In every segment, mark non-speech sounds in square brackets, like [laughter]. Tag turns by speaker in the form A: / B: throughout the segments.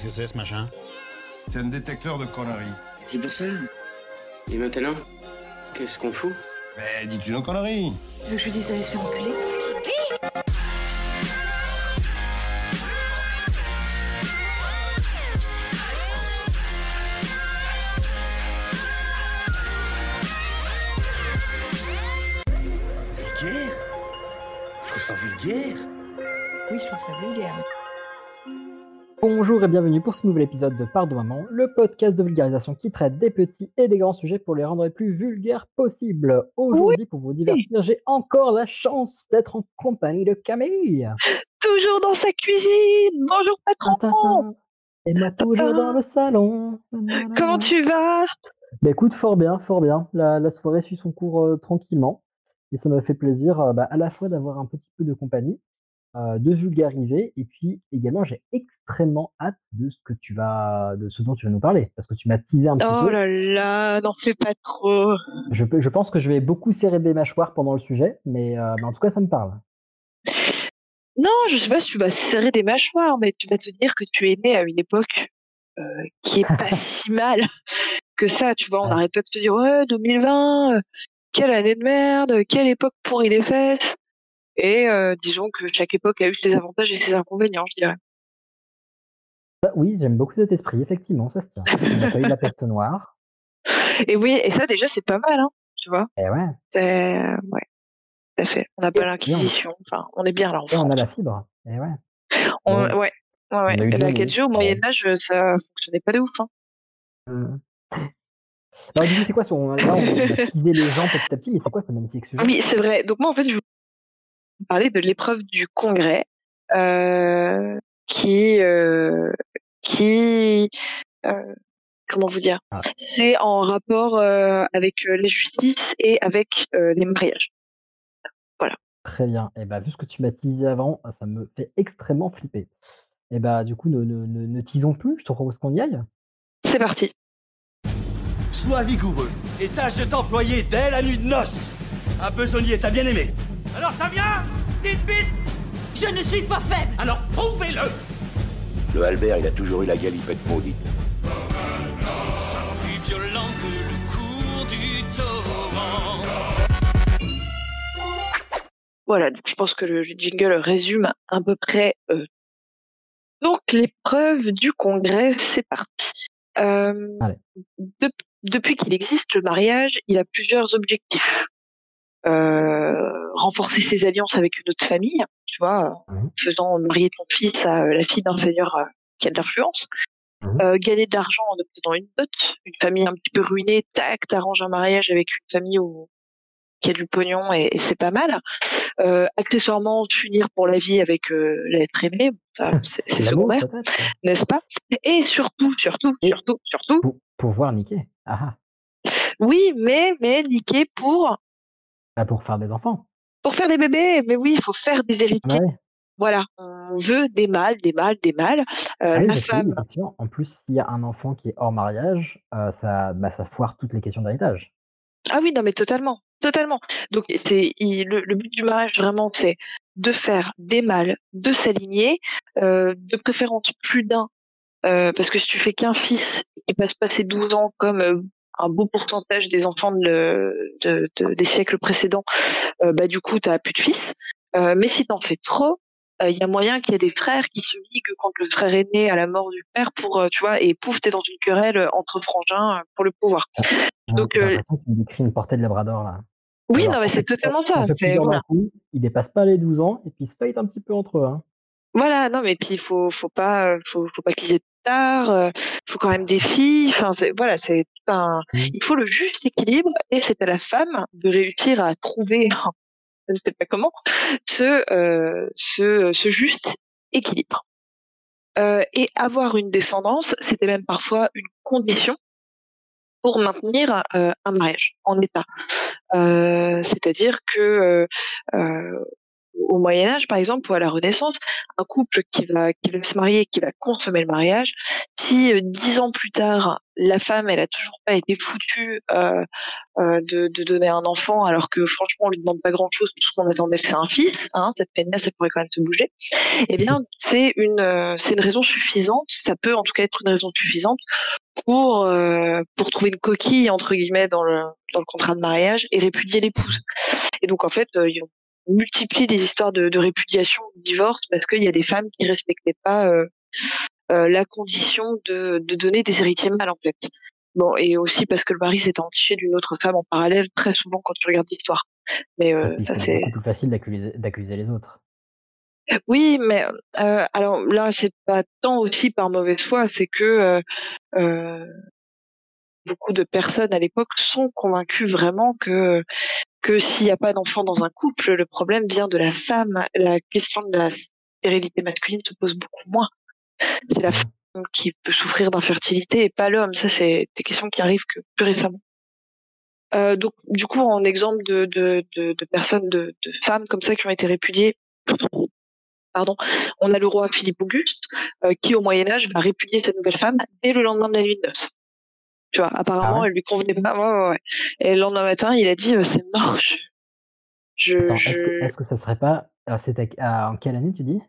A: Qu'est-ce que c'est ce machin?
B: C'est un détecteur de conneries.
C: C'est pour ça. Et maintenant, qu'est-ce qu'on fout?
B: Mais dis-tu nos conneries
D: Tu veux que je lui dise d'aller se faire enculer?
E: Bonjour et bienvenue pour ce nouvel épisode de Pardon Maman, le podcast de vulgarisation qui traite des petits et des grands sujets pour les rendre les plus vulgaires possibles. Aujourd'hui, pour vous divertir, j'ai encore la chance d'être en compagnie de Camille. [laughs]
F: Toujours dans sa cuisine. Bonjour patron.
E: Tintin. Et moi toujours dans le salon.
F: Comment tu vas?
E: Bah écoute, fort bien, fort bien. La, la soirée suit son cours euh, tranquillement. Et ça m'a fait plaisir euh, bah, à la fois d'avoir un petit peu de compagnie, euh, de vulgariser, et puis également j'ai extrêmement hâte de ce que tu vas, de ce dont tu vas nous parler, parce que tu m'as teasé un petit
F: Oh
E: peu.
F: là là, n'en fais pas trop.
E: Je, peux- je pense que je vais beaucoup serrer des mâchoires pendant le sujet, mais, euh, mais en tout cas ça me parle.
F: Non, je sais pas si tu vas serrer des mâchoires, mais tu vas te dire que tu es né à une époque euh, qui est pas [laughs] si mal que ça. Tu vois, on
E: Ouais.
F: n'arrête pas de se dire ouais 2020, euh, quelle année de merde, quelle époque pourrie des fesses. Et euh, disons que chaque époque a eu ses avantages et ses inconvénients, je dirais.
E: Ah, oui, j'aime beaucoup cet esprit, effectivement, ça se tient. On n'a pas eu la peste noire. [laughs]
F: Et oui, et ça déjà c'est pas mal, hein, tu vois.
E: Et ouais,
F: C'est ouais, tout à fait. On n'a pas l'inquisition. Enfin, on est bien là
E: et on a la fibre. Et ouais.
F: On-
E: Ouais.
F: ouais, ouais, ouais. La
E: Dieu,
F: 4G au Moyen Âge, ça fonctionnait pas de ouf. Hein.
E: Hum. Bah, du coup, c'est quoi son... Là, on a les gens petit à petit, mais c'est quoi ce magnifique sujet?
F: Oui, c'est vrai. Donc moi, en fait, je parler de l'épreuve du Congrès, euh, qui, euh, qui, euh, comment vous dire,
E: Ah.
F: c'est en rapport euh, avec la justice et avec euh, les mariages.
E: Très bien. Et bah, vu ce que tu m'as teasé avant, ça me fait extrêmement flipper. Et bah, du coup, ne, ne, ne, ne teasons plus, je te propose qu'on y aille.
F: C'est parti.
G: Sois vigoureux et tâche de t'employer dès la nuit de noces. Un besognier, t'as bien aimé. Alors ça vient Dites vite
D: Je ne suis pas faible
G: Alors prouvez-le
C: Le Albert, il a toujours eu la galipette maudite.
G: Plus violent que le cours du torrent.
F: Voilà, donc je pense que le jingle résume à peu près. euh, Donc l'épreuve du Congrès, c'est parti. Euh, depuis qu'il existe, le mariage, il a plusieurs objectifs. Euh, renforcer ses alliances avec une autre famille, tu vois, en
E: Mhm.
F: faisant marier ton fils à euh, la fille d'un seigneur euh, qui a de l'influence. Euh, gagner de l'argent en obtenant une dot, une famille un petit peu ruinée, tac, t'arranges un mariage avec une famille où, qui a du pognon et, et c'est pas mal. Euh, accessoirement, s'unir pour la vie avec euh, l'être aimé, ça, c'est secondaire, n'est-ce pas? Et surtout, surtout,
E: Et-
F: surtout, surtout,
E: pour, pour voir niquer. Ah, ah.
F: oui, mais mais niquer pour
E: Bah, pour faire des enfants.
F: Pour faire des bébés. Mais oui, il faut faire des héritiers.
E: Ouais.
F: Voilà, on veut des mâles, des mâles, des mâles. Euh,
E: Ah oui,
F: la femme,
E: en plus, s'il y a un enfant qui est hors mariage, euh, ça, bah, ça foire toutes les questions d'héritage.
F: Ah oui, non, mais totalement, totalement. Donc c'est le, le but du mariage vraiment, c'est de faire des mâles, de s'aligner, euh, de préférence plus d'un, parce que si tu fais qu'un fils, il passe passer 12 ans comme un beau pourcentage des enfants de, le- de- de- des siècles précédents, euh, bah du coup t'as plus de fils. Euh, mais si t'en fais trop, euh, il y a moyen qu'il y ait des frères qui se liguent quand le frère est né à la mort du père pour, euh, tu vois, et pouf, t'es dans une querelle entre frangins euh, pour le pouvoir.
E: J'ai
F: Donc, euh,
E: tu décris une portée de Labrador, là.
F: Oui,
E: Alors,
F: non, mais
E: en
F: c'est totalement ça. C'est voilà.
E: coup, ils dépassent pas les 12 ans, et puis ils se fight un petit peu entre eux. Hein.
F: Voilà, non, mais puis il faut, faut pas, euh, faut, faut pas qu'ils aient tard. euh, Il faut quand même des filles. Enfin, voilà, c'est un.
E: Mhm.
F: Il faut le juste équilibre, et c'est à la femme de réussir à trouver, [laughs] je ne sais pas comment, ce, euh, ce, ce juste équilibre. Euh, et avoir une descendance, c'était même parfois une condition pour maintenir euh, un mariage en état. Euh, C'est-à-dire que euh, au Moyen Âge, par exemple, ou à la Renaissance, un couple qui va, qui va se marier, qui va consommer le mariage, si euh, dix ans plus tard, la femme, elle a toujours pas été foutue euh, euh, de, de, donner un enfant, alors que franchement, on lui demande pas grand-chose, tout ce qu'on attendait, c'est un fils, hein, cette peine ça pourrait quand même se bouger. Eh bien, c'est une, une raison suffisante. Ça peut en tout cas être une raison suffisante pour pour trouver une coquille entre guillemets dans le dans le contrat de mariage et répudier l'épouse. Et donc en fait, multiplie les histoires de, de répudiation, de divorce parce qu'il y a des femmes qui respectaient pas euh, euh, la condition de, de donner des héritiers mâles en fait. Bon, et aussi parce que le mari s'est entiché d'une autre femme en parallèle très souvent quand tu regardes l'histoire. Mais euh,
E: Et
F: ça
E: c'est plus facile d'accuser d'accuser les autres.
F: oui, mais euh, alors là c'est pas tant aussi par mauvaise foi, c'est que euh, euh, beaucoup de personnes à l'époque sont convaincues vraiment que que s'il n'y a pas d'enfant dans un couple, le problème vient de la femme. La question de la stérilité masculine se pose beaucoup moins. C'est la femme qui peut souffrir d'infertilité et pas l'homme. Ça, c'est des questions qui arrivent que plus récemment. Euh, donc, du coup, en exemple de, de, de, de personnes, de, femmes comme ça qui ont été répudiées, pardon, on a le roi Philippe Auguste euh, qui, au Moyen Âge, va répudier cette nouvelle femme dès le lendemain de la nuit de noces. Tu vois, apparemment,
E: Ah ouais?
F: elle lui convenait pas. Ouais. Et le lendemain matin, il a dit euh, c'est mort. Je,
E: Attends,
F: je...
E: est-ce que, est-ce que ça serait pas. Alors, c'était à- en quelle année tu dis?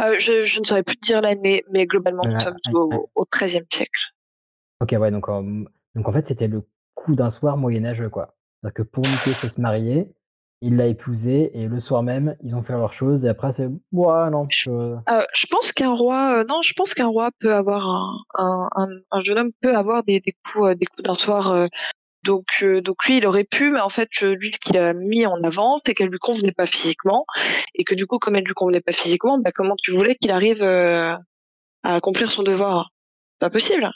F: Euh, je, je ne saurais plus te dire l'année, mais globalement, nous sommes au XIIIe siècle.
E: Ok, ouais, donc, en, donc en fait, c'était le coup d'un soir moyenâgeux, quoi. C'est-à-dire que pour Mickey se marier, il l'a épousée et le soir même, ils ont fait leurs choses et après, c'est. Ouais, non. je-
F: Euh, je pense qu'un roi, euh, non, je pense qu'un roi peut avoir un, un, un, un jeune homme peut avoir des, des coups, euh, des coups d'un soir. euh, donc, euh, donc lui, il aurait pu, mais en fait, euh, lui, ce qu'il a mis en avant, c'est qu'elle lui convenait pas physiquement, et que du coup, comme elle lui convenait pas physiquement, bah, comment tu voulais qu'il arrive euh, à accomplir son devoir? Pas possible.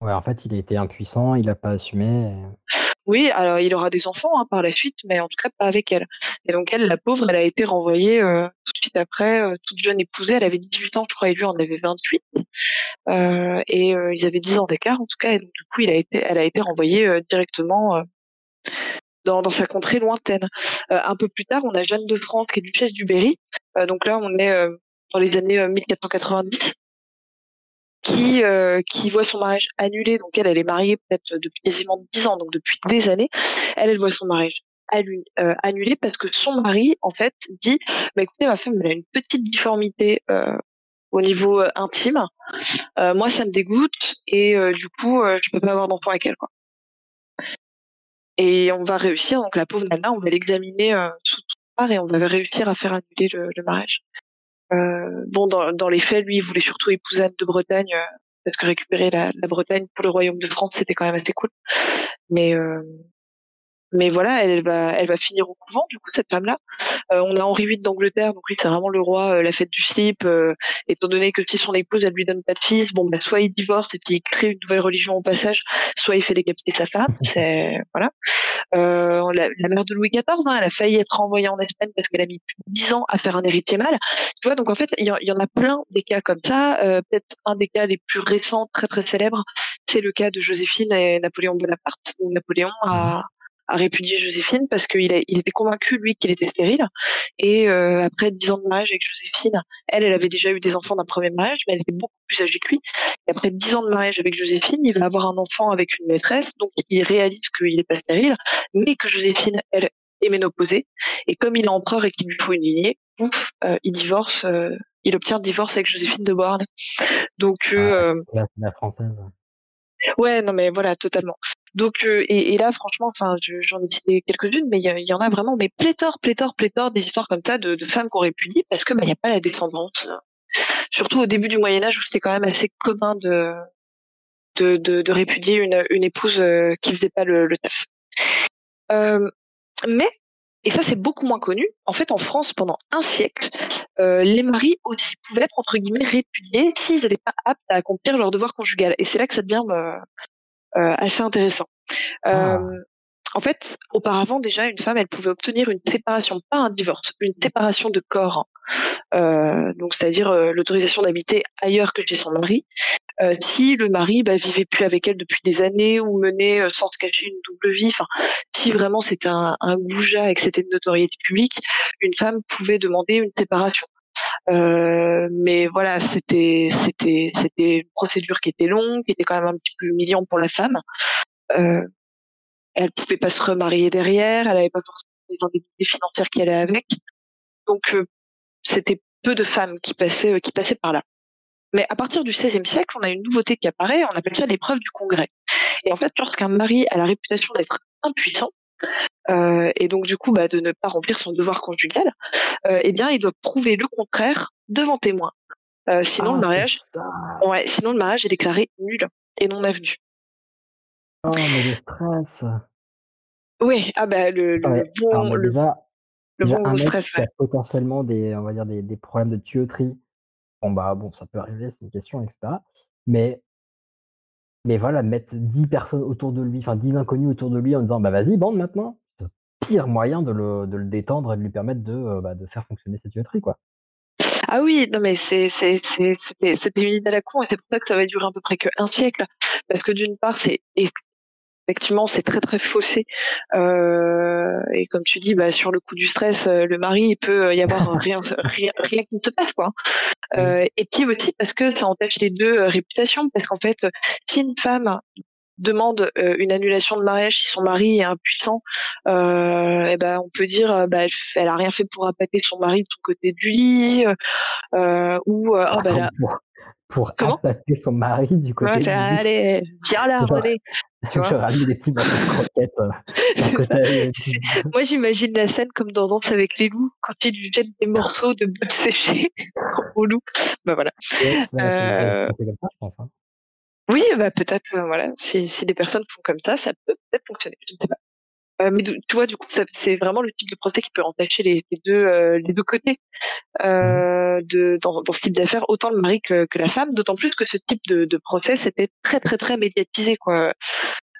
E: Ouais, en fait, il était impuissant, il a pas assumé. et-
F: Oui, alors il aura des enfants hein, par la suite, mais en tout cas pas avec elle. Et donc elle, la pauvre, elle a été renvoyée euh, tout de suite après, euh, toute jeune épousée. Elle avait 18 ans, je crois, et lui en avait 28. Euh, et euh, ils avaient 10 ans d'écart en tout cas. Et donc du coup, il a été, elle a été renvoyée euh, directement dans, sa contrée lointaine. Un peu plus tard, on a Jeanne de France qui est duchesse du Berry. Donc là, on est dans les années euh, 1490 qui euh, qui voit son mariage annulé. Donc elle, elle est mariée peut-être depuis quasiment 10 ans, donc depuis des années. Elle, elle voit son mariage euh, annulé parce que son mari, en fait, dit bah, écoutez, ma femme, elle a une petite difformité euh, au niveau euh, intime. Euh, moi, ça me dégoûte et euh, du coup, euh, je peux pas avoir d'enfant avec elle. Quoi. Et on va réussir, donc la pauvre nana, on va l'examiner euh, sous tout part et on va réussir à faire annuler le, le mariage. Euh, bon, dans, dans les faits, lui, il voulait surtout épouser Anne de Bretagne euh, parce que récupérer la, la Bretagne pour le royaume de France, c'était quand même assez cool. Mais euh, mais voilà, elle va elle va finir au couvent du coup cette femme-là. Euh, on a Henri VIII d'Angleterre, donc lui c'est vraiment le roi, euh, la fête du slip. euh, étant donné que si son épouse elle lui donne pas de fils, bon bah soit il divorce et puis il crée une nouvelle religion au passage, soit il fait décapiter sa femme. [laughs] C'est voilà. La, la mère de Louis XIV, hein, elle a failli être renvoyée en Espagne parce qu'elle a mis plus de 10 ans à faire un héritier mâle. Tu vois, donc en fait, il y, y en a plein des cas comme ça. Peut-être un des cas les plus récents, très très célèbres, c'est le cas de Joséphine et Napoléon Bonaparte, où Napoléon a, a répudié Joséphine parce qu'il il était convaincu, lui, qu'il était stérile. Et euh, après 10 ans de mariage avec Joséphine, elle, elle avait déjà eu des enfants d'un premier mariage, mais elle était beaucoup plus âgée que lui. Et après 10 ans de mariage avec Joséphine, il va avoir un enfant avec une maîtresse, donc il réalise qu'il n'est pas stérile, mais que Joséphine, elle, est ménopausée. Et comme il est empereur et qu'il lui faut une lignée, pouf, euh, il divorce, euh, il obtient le divorce avec Joséphine de Beauharnais. Donc, euh,
E: Ah, là, c'est la française.
F: Ouais, non mais voilà, totalement. Donc euh, et, et là, franchement, enfin, je- j'en ai cité quelques-unes, mais il y, en a vraiment, mais pléthore, pléthore, pléthore des histoires comme ça de, de femmes qu'on répudie parce que bah il y a pas la descendance. euh. Surtout au début du Moyen Âge où c'était quand même assez commun de de, de, de répudier une, une épouse euh, qui faisait pas le, le taf. Euh, mais et ça c'est beaucoup moins connu. En fait, en France, pendant un siècle, euh, les maris aussi pouvaient être entre guillemets répudiés s'ils n'étaient pas aptes à accomplir leur devoir conjugal. Et c'est là que ça devient euh, euh, assez intéressant.
E: Ah.
F: En fait, auparavant déjà, une femme, elle pouvait obtenir une séparation, pas un divorce, une séparation de corps. Euh, donc, c'est-à-dire euh, l'autorisation d'habiter ailleurs que chez son mari, euh, si le mari bah, vivait plus avec elle depuis des années ou menait euh, sans se cacher une double vie. Enfin, si vraiment c'était un, un goujat et que c'était de notoriété publique, une femme pouvait demander une séparation. Euh, mais voilà, c'était c'était c'était une procédure qui était longue, qui était quand même un petit peu humiliante pour la femme. Euh, elle pouvait pas se remarier derrière, elle avait pas forcément les indemnités financières qui allaient avec. Donc euh, c'était peu de femmes qui passaient euh, qui passaient par là. Mais à partir du XVIe siècle, on a une nouveauté qui apparaît, on appelle ça l'épreuve du congrès. Et en fait, lorsqu'un mari a la réputation d'être impuissant, euh, et donc du coup bah, de ne pas remplir son devoir conjugal, euh, eh bien il doit prouver le contraire devant témoin. Euh, sinon
E: Ah,
F: le
E: c'est
F: mariage, ouais, sinon le mariage est déclaré nul et non avenu.
E: Oh, mais le stress.
F: Oui, ah bah le, le
E: Ouais. Alors,
F: bon, le,
E: déjà,
F: le
E: déjà,
F: bon
E: un
F: gros
E: mec
F: stress,
E: qui
F: ouais.
E: a potentiellement des, on va dire, des, des problèmes de tuyauterie, bon, bah, bon, ça peut arriver, c'est une question, etc. Mais, mais voilà, mettre 10 personnes autour de lui, enfin 10 inconnus autour de lui en disant, bah, vas-y, bande maintenant, le pire moyen de le, de le détendre et de lui permettre de, euh, bah, de faire fonctionner sa tuyauterie, quoi.
F: Ah oui, non mais c'est c'était une idée à la con et c'est pour ça que ça va durer à peu près qu'un siècle parce que d'une part c'est effectivement c'est très très faussé. Euh, et comme tu dis bah sur le coup du stress euh, le mari il peut y avoir [laughs] rien rien rien qui ne se passe quoi euh, et puis aussi parce que ça entache les deux euh, réputations parce qu'en fait si une femme demande euh, une annulation de mariage si son mari est impuissant euh, et ben on peut dire euh, bah elle, a rien fait pour appâter son mari de son côté du lit euh, euh, ou euh, ah bah là
E: pour, pour appâter son mari du côté
F: ouais, c'est-
E: lui,
F: allez viens là René tu vois.
E: je des petits de croquettes euh, [laughs] côté.
F: Tu sais, moi j'imagine la scène comme dans Danse avec les loups quand il lui jette des morceaux de bœuf séché [laughs] au loup bah voilà
E: Ouais,
F: Euh,
E: comme ça, je pense. hein.
F: Oui, bah peut-être, euh, voilà, si, si des personnes font comme ça, ça peut peut-être fonctionner, je ne sais pas. Euh, mais tu vois, du coup, c'est vraiment le type de procès qui peut entacher les, les deux, euh, les deux côtés euh, de, dans, dans ce type d'affaires, autant le mari que, que la femme, d'autant plus que ce type de, de procès, c'était très, très, très médiatisé, quoi.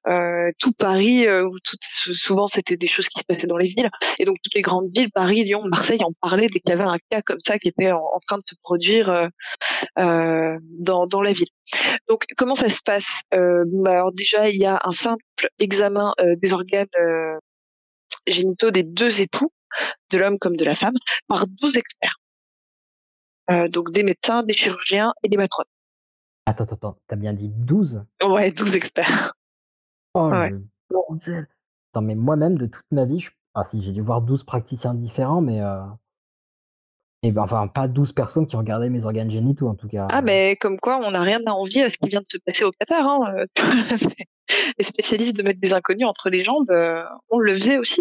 F: Euh, tout Paris, euh, où tout, souvent c'était des choses qui se passaient dans les villes, et donc toutes les grandes villes, Paris, Lyon, Marseille, en parlaient dès qu'il y avait un cas comme ça qui était en, en train de se produire euh, euh, dans, dans la ville. Donc, comment ça se passe? Euh, bah, alors déjà, il y a un simple examen euh, des organes euh, génitaux des deux époux, de l'homme comme de la femme, par 12 experts. Euh, donc des médecins, des chirurgiens et des matrones.
E: Attends, attends, attends, t'as bien dit 12
F: Ouais, 12 experts.
E: Oh
F: Ouais.
E: le bordel Attends, mais moi-même, de toute ma vie, je... ah si, j'ai dû voir 12 praticiens différents, mais... Euh... Et ben, enfin, pas 12 personnes qui regardaient mes organes génitaux, en tout cas.
F: Ah, mais comme quoi, on n'a rien à envier à ce qui vient de se passer au Qatar. Hein. euh, [laughs] c'est- les spécialistes de mettre des inconnus entre les jambes, euh, on le faisait aussi.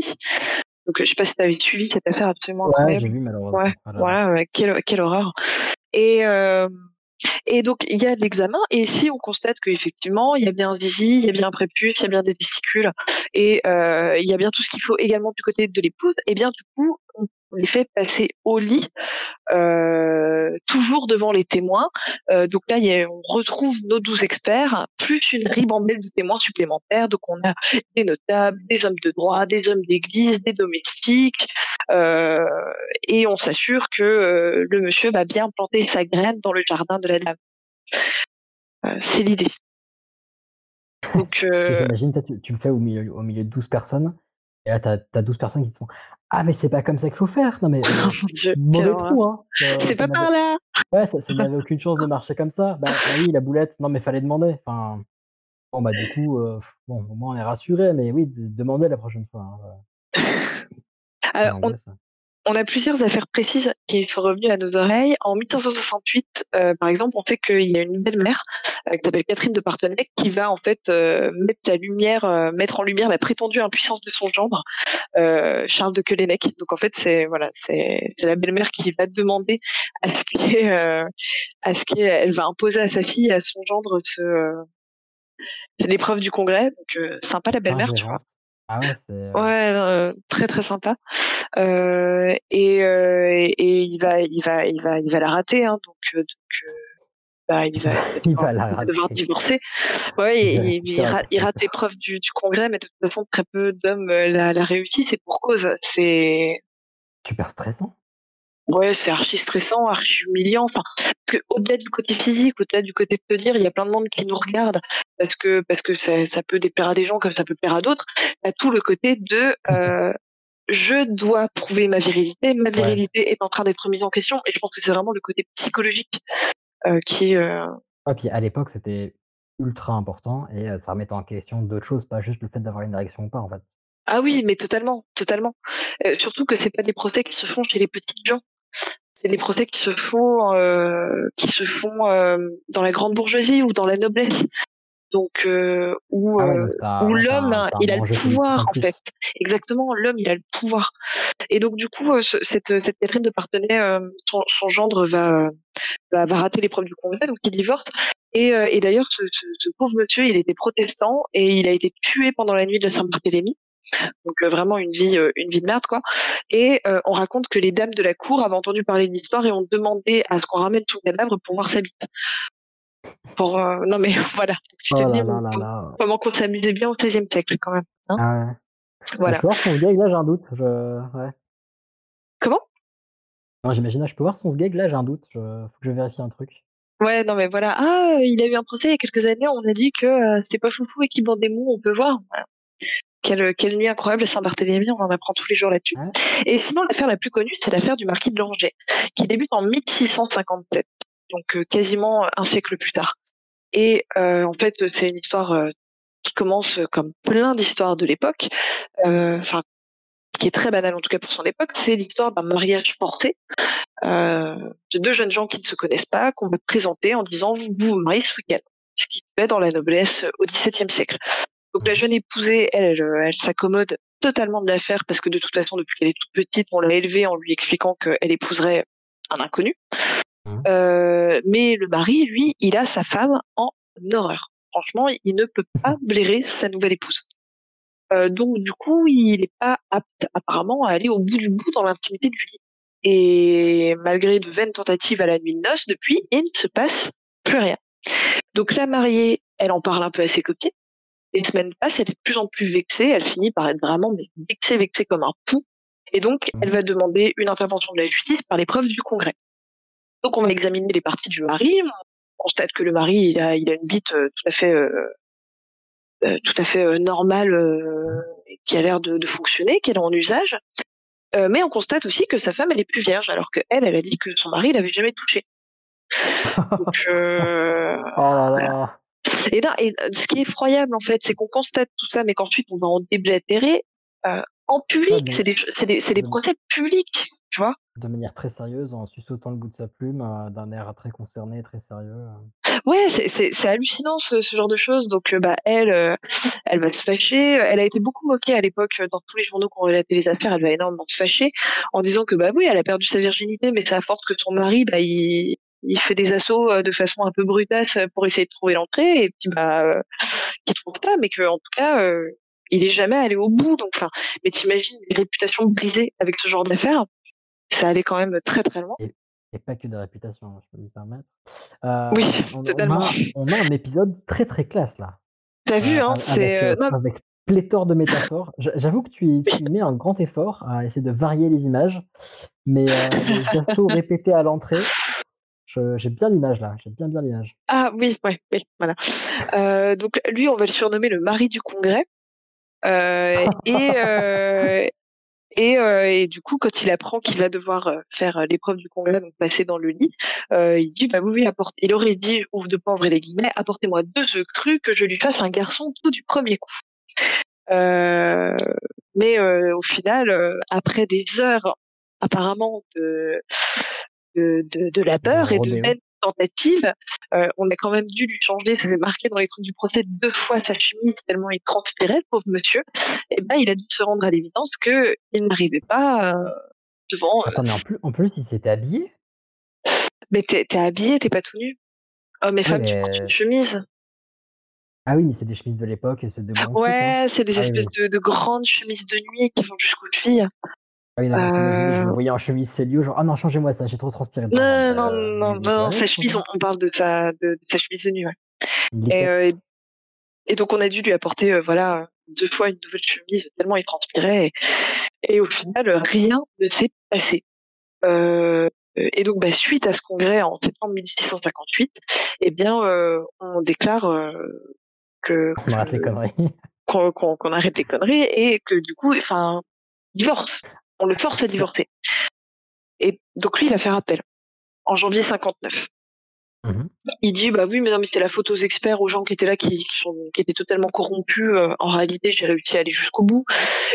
F: Donc, euh, je sais pas si tu avais suivi cette affaire absolument
E: Ouais,
F: incroyable.
E: j'ai vu, malheureusement.
F: Ouais,
E: Oh là là.
F: Voilà, ouais, quelle, quelle horreur. Et, euh, et donc, il y a l'examen, et ici, on constate qu'effectivement, il y a bien un zizi, il y a bien un prépuce, il y a bien des testicules, et euh, il y a bien tout ce qu'il faut également du côté de l'épouse, et bien du coup, on les fait passer au lit, euh, toujours devant les témoins. Euh, donc là, on retrouve nos douze experts, plus une ribambelle de témoins supplémentaires. Donc on a des notables, des hommes de droit, des hommes d'église, des domestiques, euh, et on s'assure que le monsieur va bien planter sa graine dans le jardin de la dame. C'est l'idée. Donc,
E: J'imagine, tu, tu le fais au milieu, au milieu de 12 personnes, et là, t'as as 12 personnes qui te font Ah, mais c'est pas comme ça qu'il faut faire Non, mais euh, [laughs]
F: oh mon Dieu, quelle
E: mauvais
F: horreur.
E: trou, hein Euh,
F: c'est pas par là.
E: Ouais, ça, ça n'avait [laughs] aucune chance de marcher comme ça. Bah, ah oui, la boulette, non, mais fallait demander. Enfin, bon, bah, du coup, euh, bon, au moins on est rassuré, mais oui, de- demandez la prochaine fois. hein.
F: Alors, on. On a plusieurs affaires précises qui sont revenues à nos oreilles. En 1568, euh, par exemple, on sait qu'il y a une belle-mère euh, qui s'appelle Catherine de Parthenay qui va en fait euh, mettre la lumière, euh, mettre en lumière la prétendue impuissance de son gendre, euh, Charles de Quelenec. Donc en fait, c'est voilà, c'est la belle-mère qui va demander à ce qu'elle euh, à ce qu'elle va imposer à sa fille et à son gendre ce euh, c'est l'épreuve du congrès. Donc euh, sympa la belle-mère, tu vois.
E: Ah ouais, c'est. euh,
F: Ouais, euh, très très sympa. Euh, et, euh, et et il va il va il va il va la rater hein, donc donc bah, il va,
E: Il va [laughs] la
F: va devoir
E: rater.
F: divorcer. Ouais, et- il, rate, il rate l'épreuve du, du congrès, mais de toute façon, très peu d'hommes la, la réussissent, et pour cause. C'est,
E: Super stressant.
F: ouais, c'est archi stressant, archi humiliant. Enfin, que au-delà du côté physique, au-delà du côté de te dire, il y a plein de monde qui nous regarde parce que parce que ça, ça peut déplaire à des gens comme ça peut plaire à d'autres. T'as tout le côté de euh, je dois prouver ma virilité, ma virilité est en train d'être mise en question, et je pense que c'est vraiment le côté psychologique euh, qui euh,
E: Ah, puis à l'époque, c'était ultra important et euh, ça remettait en question d'autres choses, pas juste le fait d'avoir une érection ou pas, en fait.
F: Ah oui, mais totalement, totalement. Euh, surtout que c'est pas des procès qui se font chez les petites gens. C'est des procès qui se font, euh, qui se font euh, dans la grande bourgeoisie ou dans la noblesse. Donc euh, où,
E: Ah ouais,
F: euh,
E: donc
F: où l'homme, il a le pouvoir
E: en
F: fait. Exactement, l'homme, il a le pouvoir. Et donc du coup, euh, ce- cette, cette Catherine de Parthenay, euh, son, son gendre va, va, va rater l'épreuve du congrès, donc il divorce. Et, euh, et d'ailleurs, ce, ce, ce pauvre monsieur, il était protestant et il a été tué pendant la nuit de la Saint-Barthélemy. Donc euh, vraiment une vie, euh, une vie de merde quoi. Et euh, on raconte que les dames de la cour avaient entendu parler de l'histoire et ont demandé à ce qu'on ramène son cadavre pour voir sa bite. Pour non mais [laughs] voilà, tu
E: Oh
F: te
E: là
F: comment qu'on s'amusait bien au XVIe siècle quand même. Hein
E: Ah ouais.
F: voilà.
E: Je peux voir son gag, là j'ai un doute. Je... Ouais.
F: Comment?
E: Non, j'imagine, je peux voir son gag, là j'ai un doute. Je... Faut que je vérifie un truc.
F: Ouais, non mais voilà. Ah, il a eu un procès il y a quelques années. On a dit que c'était pas foufou et qu'il bandait mou. On peut voir. Voilà. Quelle, quelle nuit incroyable Saint-Barthélemy. On en apprend tous les jours là-dessus. Et sinon, l'affaire la plus connue, c'est l'affaire du marquis de Langeais, qui débute en 1657, donc euh, quasiment un siècle plus tard. Et euh, en fait, c'est une histoire euh, qui commence comme plein d'histoires de l'époque, euh, enfin qui est très banale en tout cas pour son époque. C'est l'histoire d'un mariage forcé euh, de deux jeunes gens qui ne se connaissent pas, qu'on va présenter en disant vous vous vous mariez ce week-end, ce qui se fait dans la noblesse au XVIIe siècle. Donc la jeune épousée, elle, elle, euh, elle s'accommode totalement de l'affaire parce que de toute façon, depuis qu'elle est toute petite, on l'a élevée en lui expliquant qu'elle épouserait un inconnu.
E: Mhm.
F: Euh, mais le mari, lui, il a sa femme en horreur. Franchement, il ne peut pas blairer sa nouvelle épouse. Euh, donc du coup, il n'est pas apte apparemment à aller au bout du bout dans l'intimité du lit. Et malgré de vaines tentatives à la nuit de noces, depuis, il ne se passe plus rien. Donc la mariée, elle en parle un peu à ses copines. Les semaines passent, elle est de plus en plus vexée, elle finit par être vraiment mais, vexée, vexée comme un pou. Et donc, elle va demander une intervention de la justice par l'épreuve du Congrès. Donc on va examiner les parties du mari, on constate que le mari, il a, il a une bite euh, tout à fait, euh, euh, tout à fait euh, normale, euh, qui a l'air de, de fonctionner, qu'elle est en usage. Euh, mais on constate aussi que sa femme, elle est plus vierge, alors que elle, elle a dit que son mari l'avait jamais touchée. [laughs] Donc, euh,
E: Oh là là.
F: Et, non, et, euh, ce qui est effroyable en fait, c'est qu'on constate tout ça, mais qu'ensuite on va en déblatérer euh, en public.
E: Mais-
F: C'est des, c'est des, c'est des procès publics, tu vois.
E: De manière très sérieuse, en suçotant le bout de sa plume, euh, d'un air très concerné, très sérieux.
F: Ouais, c'est- c'est c'est hallucinant ce, ce genre de choses. Donc, euh, bah, elle, euh, elle va se fâcher. Elle a été beaucoup moquée à l'époque dans tous les journaux qui ont relaté les affaires. Elle va énormément se fâcher en disant que bah oui, elle a perdu sa virginité, mais c'est à force que son mari, bah, il, il fait des assauts euh, de façon un peu brutasse pour essayer de trouver l'entrée, et puis bah, euh, qu'il trouve pas, mais que en tout cas, euh, il est jamais allé au bout. Donc, enfin, mais t'imagines les réputations brisées avec ce genre d'affaires, ça allait quand même très très loin.
E: Et pas que de réputation, hein, je peux me permettre. Euh,
F: Oui,
E: on, on
F: totalement.
E: a, on a un épisode très très classe là.
F: T'as vu,
E: Euh,
F: hein,
E: avec,
F: c'est
E: euh,
F: euh,
E: avec pléthore de métaphores. [laughs] J'avoue que tu, tu mets un grand effort à essayer de varier les images, mais euh, les assauts répétés à l'entrée, j'ai bien l'image là, j'ai bien bien l'image.
F: Ah oui, ouais, oui, voilà. Euh, donc lui, on va le surnommer le mari du Congrès. Euh, et, euh, et, et du coup, quand il apprend qu'il va devoir faire l'épreuve du Congrès, donc passer dans le lit, il dit bah oui. Il aurait dit, ouvre de pas ouvrir les guillemets, apportez-moi deux œufs crus que je lui fasse un garçon tout du premier coup. Mais au final, après des heures apparemment de de, de, de labeur et de vaines tentatives, euh, on a quand même dû lui changer, ça s'est marqué dans les trucs du procès, deux fois sa chemise tellement il transpirait, le pauvre monsieur. Et ben, il a dû se rendre à l'évidence que il n'arrivait pas euh, devant. euh,
E: Attends, mais en plus, en plus il s'était habillé
F: mais t'es t'es habillé, t'es pas tout nu. Homme et femme, tu portes une chemise.
E: Ah oui, mais c'est des chemises de l'époque, espèce de hein.
F: Ouais, c'est des
E: Ah oui,
F: espèces de, de grandes chemises de nuit qui vont jusqu'aux chevilles.
E: Ah oui, non, parce que moi, je, me- je
F: Euh,
E: voyais en chemise Célio, genre, ah non, changez-moi ça, j'ai trop transpiré.
F: Non,
E: Bah,
F: non, non, non, non,
E: nettoyait,
F: sa chemise, on,
E: pense.
F: on parle de sa, de, de sa chemise de nuit, ouais.
E: Il
F: Et, euh, et donc, on a dû lui apporter, euh, voilà, deux fois une nouvelle chemise, tellement il transpirait. Et, et au final, rien ne s'est passé. Euh, et donc, bah, suite à ce congrès en septembre 1658, eh bien, euh, on déclare euh, que,
E: On arrête les conneries.
F: qu'on qu'on- qu'on arrête les conneries et que du coup, enfin, divorce. On le force à divorcer. Et donc lui, il va faire appel. En janvier 59.
E: Mhm.
F: Il dit bah oui mais non mais c'est la faute aux experts aux gens qui étaient là qui, qui sont qui étaient totalement corrompus euh, en réalité j'ai réussi à aller jusqu'au bout.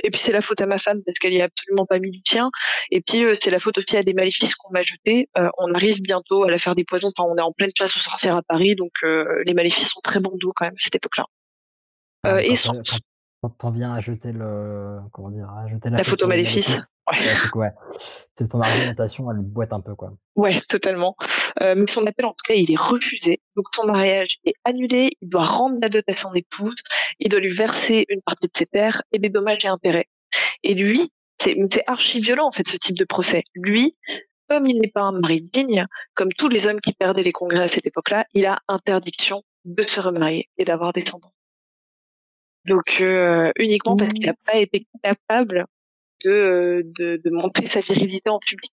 F: Et puis c'est la faute à ma femme parce qu'elle y a absolument pas mis du tien. Et puis euh, c'est la faute aussi à des maléfices qu'on m'a jetés. Euh, on arrive bientôt à la faire des poisons. Enfin on est en pleine chasse aux sorcières à Paris donc euh, les maléfices sont très bons dos quand même à cette époque-là. Euh,
E: Ah,
F: et son-
E: quand- t'en viens à jeter le. Comment dire À jeter
F: La photo maléfice. [laughs]
E: ouais, c'est ton argumentation, elle boite un peu, quoi.
F: Ouais, totalement. Euh, mais son appel, en tout cas, il est refusé. Donc son mariage est annulé. Il doit rendre la dot à son épouse. Il doit lui verser une partie de ses terres et des dommages et intérêts. Et lui, c'est c'est archi violent en fait ce type de procès. Lui, comme il n'est pas un mari digne, comme tous les hommes qui perdaient les congrès à cette époque-là, il a interdiction de se remarier et d'avoir des descendants. Donc euh, uniquement parce qu'il n'a pas été capable de, euh, de, de montrer sa virilité en public.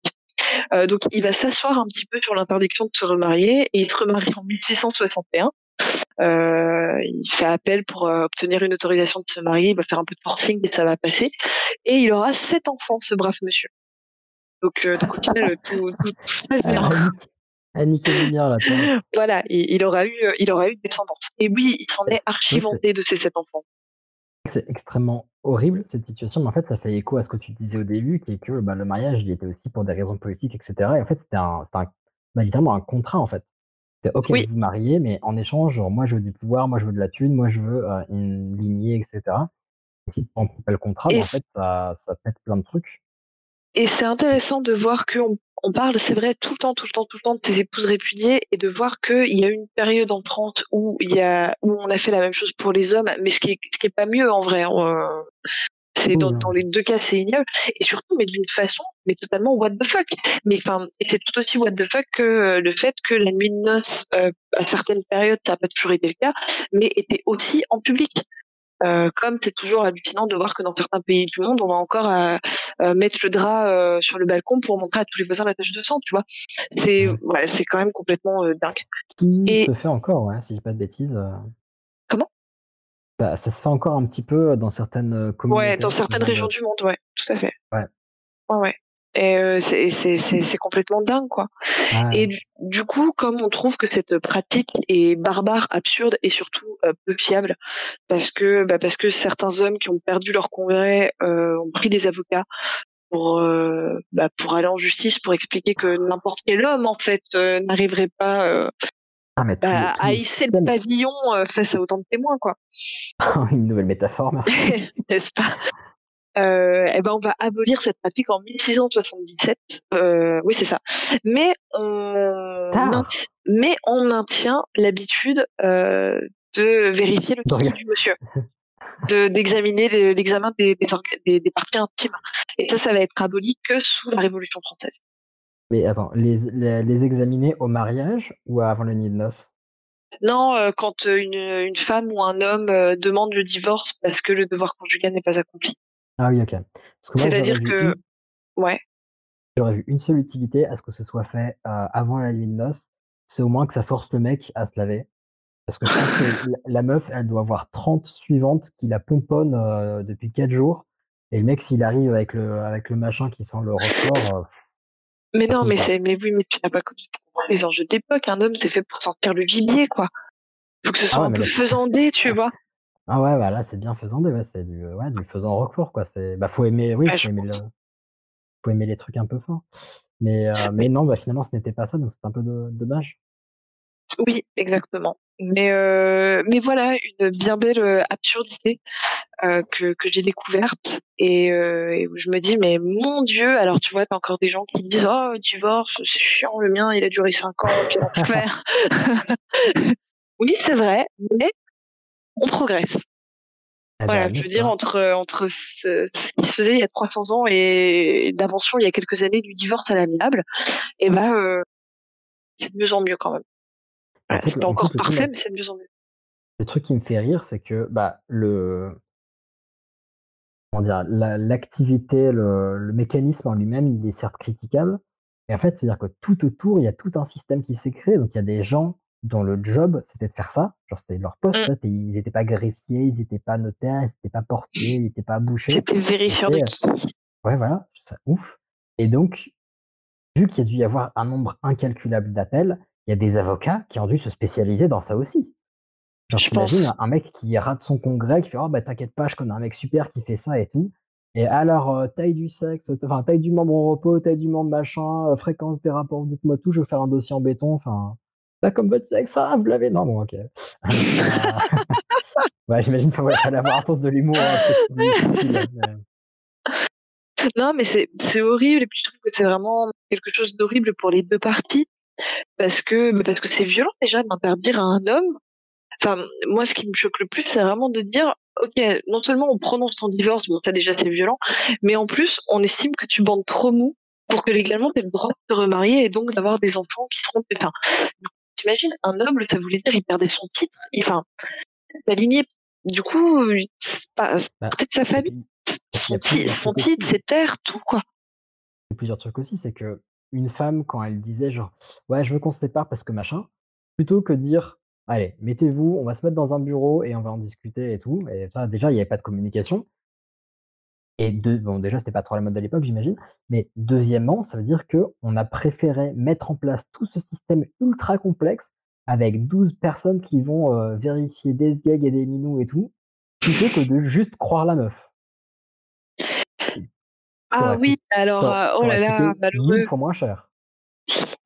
F: Euh, donc il va s'asseoir un petit peu sur l'interdiction de se remarier et il se remarie en 1661. Euh, il fait appel pour euh, obtenir une autorisation de se marier, il va faire un peu de forcing et ça va passer. Et il aura sept enfants, ce brave monsieur. Donc, euh, donc au final, tout, tout, tout se passe bien.
E: Là.
F: Voilà, il, il aura eu, euh, il aura eu descendance. Et oui, il s'en est archi
E: Oui,
F: vanté de ses sept enfants.
E: C'est extrêmement horrible, cette situation, mais en fait, ça fait écho à ce que tu disais au début, qui est que bah, le mariage, il était aussi pour des raisons politiques, etc. Et en fait, c'était un, c'était un- bah, littéralement un contrat, en fait. C'est OK,
F: Oui.
E: vous vous mariez, mais en échange, genre, moi, je veux du pouvoir, moi, je veux de la thune, moi, je veux euh, une lignée, etc. Et si tu pas le contrat,
F: Et
E: bah, en fait, ça, ça pète plein de trucs.
F: Et c'est intéressant de voir qu'on on parle, c'est vrai, tout le temps, tout le temps, tout le temps de ses épouses répudiées et de voir qu'il y a une période en France où, il y a, où on a fait la même chose pour les hommes, mais ce qui est, ce qui est pas mieux en vrai. c'est dans, dans les deux cas, c'est ignoble. Et surtout, mais d'une façon, mais totalement what the fuck. Mais enfin, c'est tout aussi what the fuck que le fait que la nuit de noces, euh, à certaines périodes, ça n'a pas toujours été le cas, mais était aussi en public. Euh, comme c'est toujours hallucinant de voir que dans certains pays du monde, on va encore euh, euh, mettre le drap euh, sur le balcon pour montrer à tous les voisins la tache de sang, tu vois. C'est
E: Mhm.
F: ouais, c'est quand même complètement euh, dingue.
E: Qui
F: Et-
E: se fait encore, ouais, si je dis pas de bêtises.
F: Comment?
E: Ça, ça se fait encore un petit peu dans certaines communautés.
F: Ouais, dans
E: ce
F: certaines régions du monde, ouais, tout à fait.
E: Ouais.
F: Ouais, ouais. Et euh, c'est complètement dingue, quoi. Et du, du coup, comme on trouve que cette pratique est barbare, absurde et surtout euh, peu fiable, parce que bah, parce que certains hommes qui ont perdu leur congrès euh, ont pris des avocats pour bah, pour aller en justice pour expliquer que n'importe quel homme en fait n'arriverait pas
E: Ah, mais
F: bah, à hisser le pavillon face à autant de témoins, quoi. [laughs]
E: Une nouvelle métaphore, merci. [laughs]
F: N'est-ce pas? Euh, eh ben on va abolir cette pratique en 1677. Euh, oui, c'est ça. Mais on, maintient, mais on maintient l'habitude euh, de vérifier le du monsieur, de d'examiner le- l'examen des, des, orga- des, des parties intimes. Et ça, ça va être aboli que sous la Révolution française.
E: Mais attends, les, les, les examiner au mariage ou avant la nuit de noces?
F: Non, euh, quand une, une femme ou un homme euh, demande le divorce parce que le devoir conjugal n'est pas accompli.
E: Ah oui, ok.
F: C'est-à-dire que,
E: une-
F: ouais,
E: J'aurais vu une seule utilité à ce que ce soit fait euh, avant la nuit de noces, c'est au moins que ça force le mec à se laver. Parce que je pense que [laughs] la, meuf, elle doit avoir 30 suivantes qui la pomponnent euh, depuis 4 jours. Et le mec, s'il arrive avec le, avec le machin qui sent le euh,
F: Mais non, mais c'est, mais oui, mais tu n'as pas connu les enjeux de l'époque. Un homme, c'est fait pour sentir le gibier, quoi. Faut que ce soit
E: ouais,
F: un peu
E: là-
F: faisandé, [laughs] tu vois.
E: Ah ouais, bah là, c'est bien faisandé, ouais, c'est du, ouais, du faisant roquefort, quoi. C'est, bah, faut aimer, oui,
F: Ouais,
E: faut
F: je
E: aimer, le,
F: pense.
E: faut aimer les trucs un peu forts. Mais, euh, [laughs] mais non, bah, finalement, ce n'était pas ça, donc c'est un peu dommage.
F: Oui, exactement. Mais, euh, mais voilà, une bien belle euh, absurdité euh, que, que j'ai découverte et, euh, et où je me dis, mais mon Dieu, alors tu vois, t'as encore des gens qui disent, oh, divorce, c'est chiant, le mien, il a duré cinq ans, quel enfer. [laughs] [laughs] oui, c'est vrai, mais on progresse.
E: Eh
F: Voilà,
E: ben,
F: je veux dire, entre, entre ce, ce qu'il faisait il y a 300 ans et l'invention il y a quelques années du divorce à l'amiable, et ben, euh, c'est de mieux en mieux quand même. Voilà, c'est pas
E: en
F: encore parfait, mais c'est de mieux en mieux.
E: le truc qui me fait rire, c'est que, bah, le comment dire? La l'activité, le le mécanisme en lui-même, il est certes critiquable et en fait, c'est-à-dire que tout autour, il y a tout un système qui s'est créé. Donc il y a des gens dont le job, c'était de faire ça. Genre, c'était leur poste,
F: Mmh.
E: ils étaient pas greffiers, ils étaient pas notaires, ils étaient pas portiers, ils étaient pas bouchers.
F: C'était vérifieur de
E: heu
F: qui?
E: ouais, voilà, ça ouf et donc vu qu'il y a dû y avoir un nombre incalculable d'appels, il y a des avocats qui ont dû se spécialiser dans ça aussi. Genre,
F: Je pense.
E: un mec qui rate son congrès, qui fait: «Oh bah, t'inquiète pas, je connais un mec super qui fait ça et tout» et alors, heu, taille du sexe, enfin, taille du membre au repos, taille du membre machin, heu, fréquence des rapports, dites-moi tout, je veux faire un dossier en béton, enfin, pas comme votre sexe, ah vous l'avez? Non, bon OK. [laughs] Ouais, j'imagine, ouais, fallait avoir un sens de l'humour, hein, [laughs]
F: Non, mais c'est horrible et puis je trouve que c'est vraiment quelque chose d'horrible pour les 2 parties parce que, bah, parce que c'est violent déjà d'interdire à un homme enfin, moi ce qui me choque le plus, c'est vraiment de dire: «OK, non seulement on prononce ton divorce», bon ça déjà c'est violent, mais en plus on estime que tu bandes trop mou pour que légalement tu aies le droit de te remarier et donc d'avoir des enfants qui seront enfin, tu imagines un noble, ça voulait dire il perdait son titre, enfin, sa lignée du coup,
E: bah,
F: peut-être sa famille, son titre, ses terres, tout quoi.
E: Il y a plusieurs trucs aussi, c'est qu'une femme quand elle disait genre: «Ouais, je veux qu'on se sépare parce que machin», plutôt que dire: «Allez, mettez-vous, on va se mettre dans un bureau et on va en discuter et tout» et ça déjà il y avait pas de communication et de bon déjà c'était pas trop la mode de l'époque j'imagine, mais deuxièmement, ça veut dire qu'on a préféré mettre en place tout ce système ultra complexe avec 12 personnes qui vont, heu, vérifier des sgags et des minous et tout, plutôt que de juste croire la meuf.
F: Ah oui, alors, heu, oh là là,
E: coûté 1000
F: malheureux.
E: fois moins cher.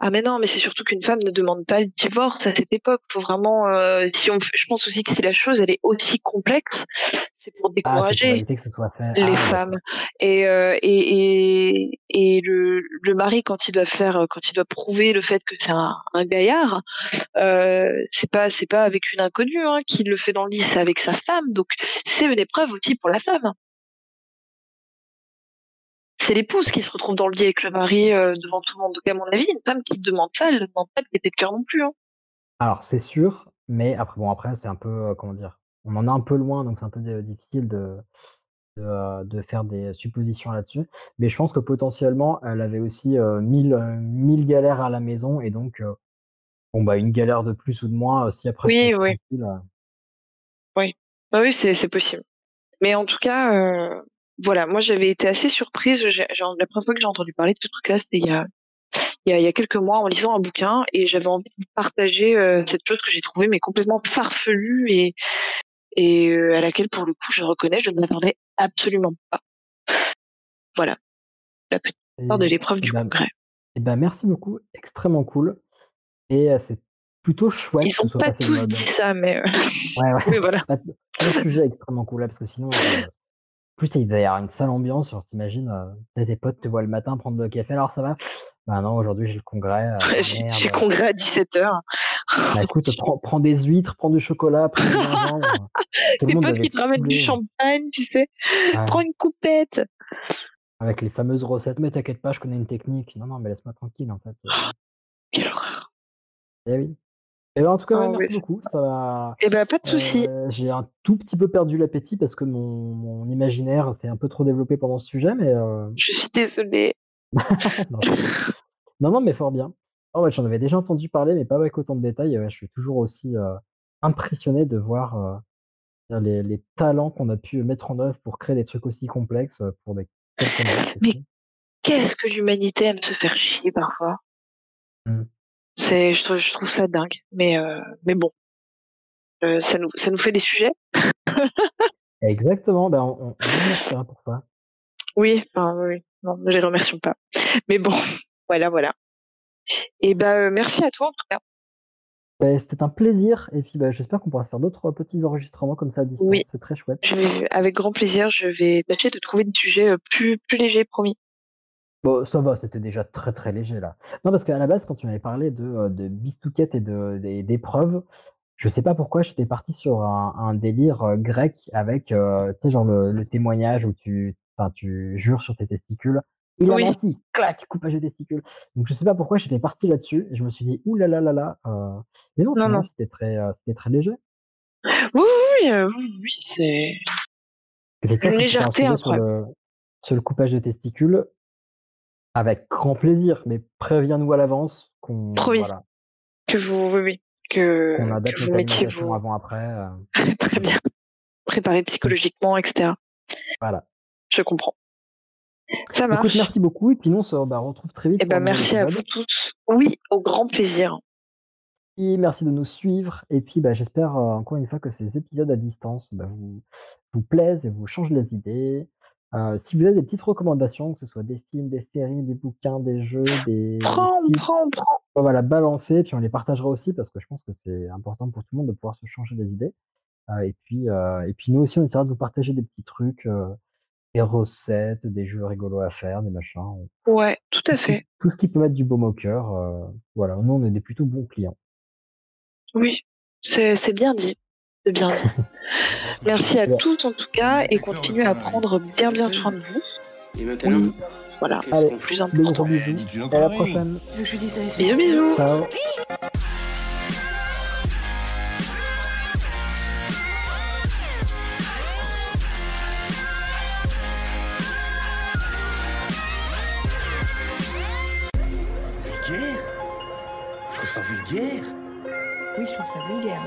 F: Ah mais non, mais c'est surtout qu'une femme ne demande pas le divorce à cette époque. Faut vraiment, heu, si on je pense aussi que si la chose elle est aussi complexe, c'est pour
E: Ah, pour
F: décourager les
E: ah
F: femmes et heu et et et le le mari quand il doit faire, quand il doit prouver le fait que c'est un un gaillard, heu, c'est pas c'est pas avec une inconnue, hein, qu'il le fait dans le lit, c'est avec sa femme, donc c'est une épreuve aussi pour la femme. C'est l'épouse qui se retrouve dans le lit avec le mari, heu, devant tout le monde. Donc à mon avis, une femme qui demande ça, elle ne demande pas de gaieté de cœur non plus, hein.
E: Alors c'est sûr, mais après bon après c'est un peu, heu, comment dire? On en est un peu loin donc c'est un peu de difficile de de, heu, de faire des suppositions là-dessus. Mais je pense que potentiellement elle avait aussi, heu, 1000, heu, 1000 galères à la maison et donc, bon bah, une galère de plus ou de moins, si après
F: Oui, oui. Oui. Bah oui, c'est possible. Mais en tout cas, voilà, moi j'avais été assez surprise, j'ai la première fois que j'ai entendu parler de ce truc-là, c'était il y a il y a il y a quelques mois en lisant un bouquin et j'avais envie de partager, heu, cette chose que j'ai trouvée mais complètement farfelue et et heu, à laquelle pour le coup je reconnais, je ne m'attendais absolument pas. Voilà, la petite histoire de l'épreuve du
E: ben
F: congrès.
E: et bah, merci beaucoup, extrêmement cool et heu, c'est plutôt chouette
F: Ils
E: ce
F: ont
E: soit
F: pas tous dit ça, mais
E: Ouais, ouais, [laughs]
F: oui voilà.
E: bah, ton sujet est extrêmement cool là parce que sinon, plus, il devait y avoir une sale ambiance, genre tu imagines, tu tes potes te voient le matin prendre le café: «Alors ça va?» «Bah non, aujourd'hui j'ai le congrès, heu, ah
F: J'ai j'ai
E: heu».
F: congrès à 17:00.
E: «Bah [laughs] écoute, prends prends des huîtres, prends du chocolat, prends du [laughs] gingembre». Tout le
F: Tes potes qui te ramènent du
E: hein.
F: champagne, tu sais? Prends une coupette.
E: avec les fameuses recettes: «Mais t'inquiète pas, je connais une technique». Non, non, mais laisse-moi tranquille en fait, heu,
F: Quelle horreur.
E: eh oui. Et ben, en tout cas, ouais,
F: Ah
E: merci beaucoup. Ça va,
F: et bah, pas de souci.
E: heu, j'ai un tout petit peu perdu l'appétit parce que mon mon imaginaire s'est un peu trop développé pendant ce sujet, mais heu,
F: Je suis désolée. [laughs]
E: non. Non, non, mais fort bien. Ah ouais, j'en avais déjà entendu parler, mais pas avec autant de détails. Ouais, je suis toujours aussi, heu, impressionné de voir, heu, les les talents qu'on a pu mettre en œuvre pour créer des trucs aussi complexes, pour des [laughs]
F: Mais qu'est-ce que l'humanité aime se faire chier parfois?
E: Mmh.
F: C'est je trouve je trouve ça dingue. Mais heu, mais bon, heu, ça nous ça nous fait des sujets. [laughs]
E: Exactement, ben, on on remerciera pour ça.
F: Oui, enfin oui. Non, ne les remercions pas. Mais bon, [laughs] voilà, voilà. Et bah, heu, merci à toi en tout cas.
E: Beh, c'était un plaisir et puis, bah, j'espère qu'on pourra se faire d'autres, petits enregistrements comme ça à
F: Oui,
E: distance, c'est très chouette.
F: je vais avec grand plaisir, je vais tâcher de trouver des sujets, plus plus légers, promis.
E: Bon, ça va, c'était déjà très, très léger là. Non, parce qu'à la base, quand tu m'avais parlé de, heu, de bistouquettes et de d'épreuves, je sais pas pourquoi j'étais parti sur un, un délire euh, grec avec, euh, tu sais, genre le, le témoignage où tu, tu jures sur tes testicules. Il a
F: Oui.
E: menti, clac, coupage de testicules. Donc je sais pas pourquoi j'étais parti là-dessus. Je me suis dit, ouh là là là là. euh, Mais non,
F: Non, non.
E: c'était très, euh, c'était très léger.
F: Oui, oui, oui, euh, oui, c'est. Une légèreté
E: renseigné sur le, sur le coupage de testicules, avec grand plaisir, mais préviens-nous à l'avance qu'on
F: Promis.
E: voilà,
F: Que vous, oui, oui, que,
E: qu'on adapte
F: que vous vos.
E: avant-après. euh, [laughs]
F: Très bien. Préparé psychologiquement, etc.
E: voilà.
F: Je comprends. Ça
E: Écoute,
F: marche.
E: merci beaucoup. Et puis nous, on se bah, retrouve très vite
F: Eh
E: pour un
F: ben, merci à vous tous. Oui, au grand plaisir.
E: Et merci de nous suivre. Et puis, bah, j'espère euh, encore une fois que ces épisodes à distance bah, vous, vous plaisent et vous changent les idées. Euh, si vous avez des petites recommandations, que ce soit des films, des séries, des bouquins, des jeux, des, des
F: Prends,
E: sites,
F: prends, prends.
E: bah, voilà, balancez. Puis on les partagera aussi parce que je pense que c'est important pour tout le monde de pouvoir se changer les idées. Euh, et, puis, euh, et puis nous aussi, on essaiera de vous partager des petits trucs, des recettes, des jeux rigolos à faire, des machins. on-
F: Ouais, tout à fait.
E: Tout ce qui peut mettre du baume au cœur. voilà, nous, on est des plutôt bons clients.
F: Oui, c'est bien dit. C'est bien dit. [laughs] Merci à tous en tout cas et continuez à prendre bien bien soin de vous.
C: Et maintenant,
E: Oui,
F: Voilà,
C: qu'on
F: le plus important.
E: bisous. à la prochaine.
D: Je
F: Bisous bisous.
E: Ciao.
G: Vulgaire? Je trouve ça vulgaire.
D: Oui, je trouve ça vulgaire.